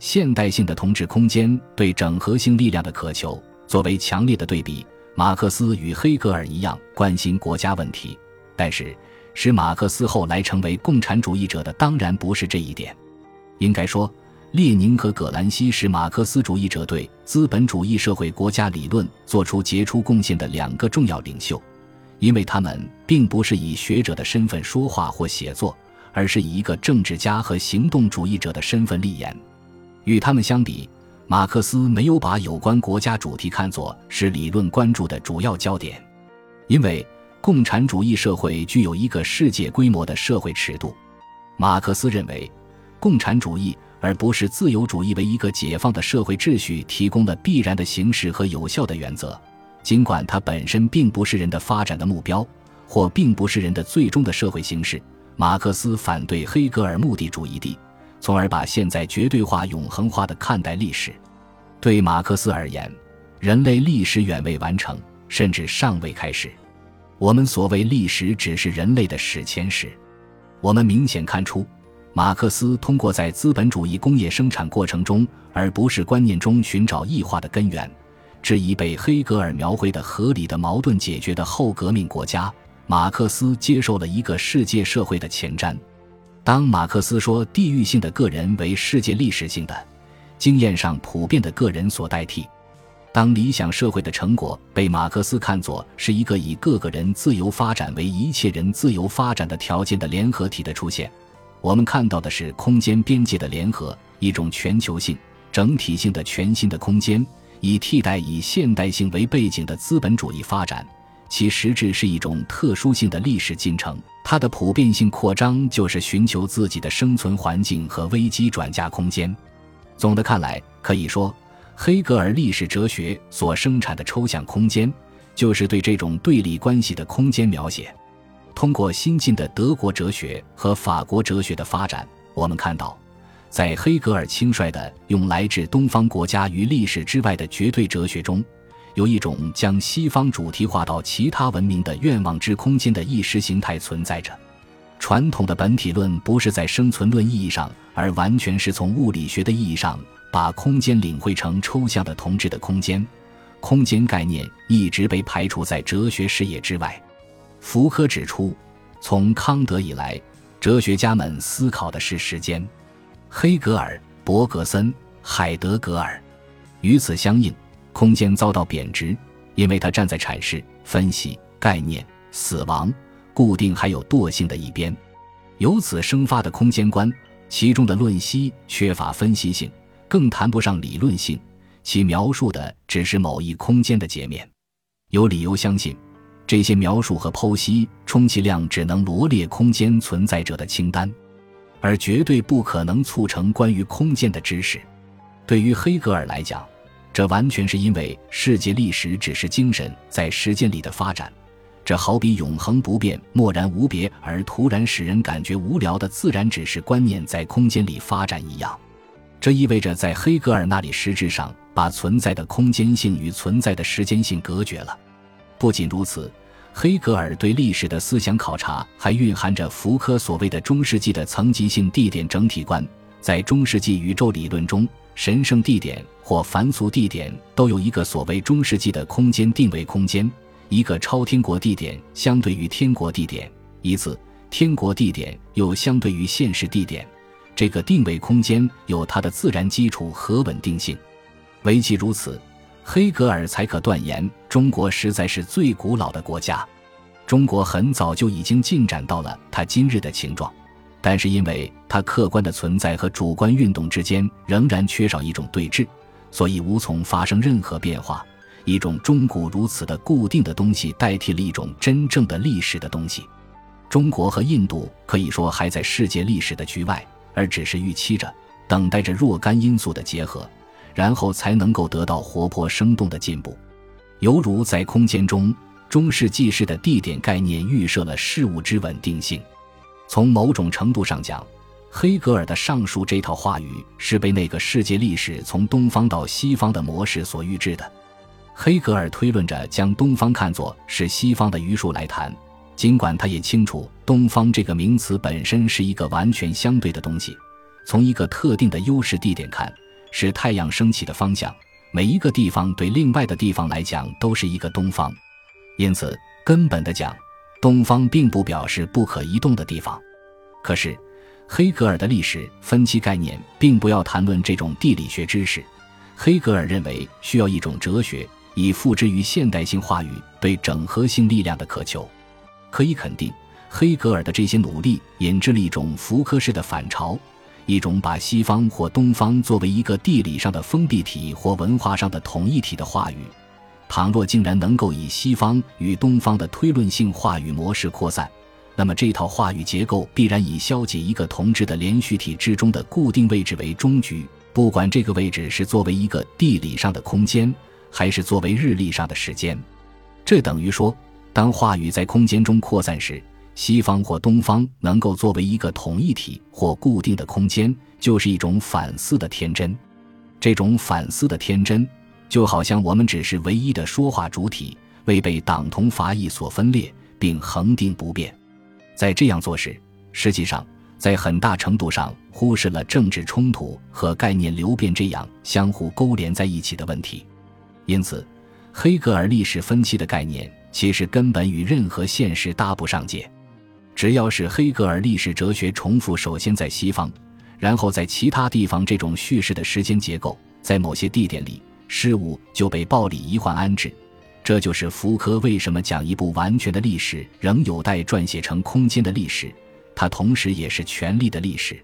现代性的同质空间对整合性力量的渴求，作为强烈的对比，马克思与黑格尔一样关心国家问题。但是，使马克思后来成为共产主义者的，当然不是这一点。应该说，列宁和葛兰西是马克思主义者对资本主义社会国家理论做出杰出贡献的两个重要领袖，因为他们并不是以学者的身份说话或写作，而是以一个政治家和行动主义者的身份立言。与他们相比，马克思没有把有关国家主题看作是理论关注的主要焦点，因为共产主义社会具有一个世界规模的社会尺度。马克思认为，共产主义。而不是自由主义为一个解放的社会秩序提供了必然的形式和有效的原则，尽管它本身并不是人的发展的目标，或并不是人的最终的社会形式。马克思反对黑格尔目的主义的，从而把现在绝对化、永恒化的看待历史。对马克思而言，人类历史远未完成，甚至尚未开始。我们所谓历史，只是人类的史前史。我们明显看出。马克思通过在资本主义工业生产过程中，而不是观念中寻找异化的根源，质疑被黑格尔描绘的合理的矛盾解决的后革命国家。马克思接受了一个世界社会的前瞻。当马克思说地域性的个人为世界历史性的经验上普遍的个人所代替，当理想社会的成果被马克思看作是一个以各个人自由发展为一切人自由发展的条件的联合体的出现。我们看到的是空间边界的联合，一种全球性、整体性的全新的空间，以替代以现代性为背景的资本主义发展。其实质是一种特殊性的历史进程，它的普遍性扩张就是寻求自己的生存环境和危机转嫁空间。总的看来，可以说，黑格尔历史哲学所生产的抽象空间，就是对这种对立关系的空间描写。通过新进的德国哲学和法国哲学的发展，我们看到，在黑格尔轻率的用来自东方国家与历史之外的绝对哲学中，有一种将西方主题化到其他文明的愿望之空间的意识形态存在着。传统的本体论不是在生存论意义上，而完全是从物理学的意义上把空间领会成抽象的同质的空间。空间概念一直被排除在哲学视野之外。福柯指出，从康德以来，哲学家们思考的是时间。黑格尔、伯格森、海德格尔，与此相应，空间遭到贬值，因为它站在阐释、分析、概念、死亡、固定还有惰性的一边。由此生发的空间观，其中的论析缺乏分析性，更谈不上理论性，其描述的只是某一空间的截面。有理由相信。这些描述和剖析，充其量只能罗列空间存在者的清单，而绝对不可能促成关于空间的知识。对于黑格尔来讲，这完全是因为世界历史只是精神在时间里的发展。这好比永恒不变、默然无别而突然使人感觉无聊的自然指示观念在空间里发展一样。这意味着，在黑格尔那里，实质上把存在的空间性与存在的时间性隔绝了。不仅如此。黑格尔对历史的思想考察，还蕴含着福柯所谓的中世纪的层级性地点整体观。在中世纪宇宙理论中，神圣地点或凡俗地点都有一个所谓中世纪的空间定位空间，一个超天国地点相对于天国地点，一次天国地点又相对于现实地点。这个定位空间有它的自然基础和稳定性，唯其如此。黑格尔才可断言，中国实在是最古老的国家。中国很早就已经进展到了它今日的形状，但是因为它客观的存在和主观运动之间仍然缺少一种对峙，所以无从发生任何变化。一种中古如此的固定的东西代替了一种真正的历史的东西。中国和印度可以说还在世界历史的局外，而只是预期着、等待着若干因素的结合。然后才能够得到活泼生动的进步，犹如在空间中，中世纪式的地点概念预设了事物之稳定性。从某种程度上讲，黑格尔的上述这套话语是被那个世界历史从东方到西方的模式所预制的。黑格尔推论着将东方看作是西方的余数来谈，尽管他也清楚“东方”这个名词本身是一个完全相对的东西。从一个特定的优势地点看。是太阳升起的方向。每一个地方对另外的地方来讲都是一个东方，因此根本的讲，东方并不表示不可移动的地方。可是，黑格尔的历史分期概念并不要谈论这种地理学知识。黑格尔认为需要一种哲学，以付之于现代性话语对整合性力量的渴求。可以肯定，黑格尔的这些努力引致了一种福柯式的反潮。一种把西方或东方作为一个地理上的封闭体或文化上的统一体的话语，倘若竟然能够以西方与东方的推论性话语模式扩散，那么这套话语结构必然以消解一个同质的连续体之中的固定位置为终局，不管这个位置是作为一个地理上的空间，还是作为日历上的时间。这等于说，当话语在空间中扩散时。西方或东方能够作为一个统一体或固定的空间，就是一种反思的天真。这种反思的天真，就好像我们只是唯一的说话主体，未被党同伐异所分裂，并恒定不变。在这样做时，实际上在很大程度上忽视了政治冲突和概念流变这样相互勾连在一起的问题。因此，黑格尔历史分期的概念其实根本与任何现实搭不上界。只要是黑格尔历史哲学重复，首先在西方，然后在其他地方，这种叙事的时间结构，在某些地点里，事物就被暴力移换安置。这就是福柯为什么讲一部完全的历史仍有待撰写成空间的历史，它同时也是权力的历史。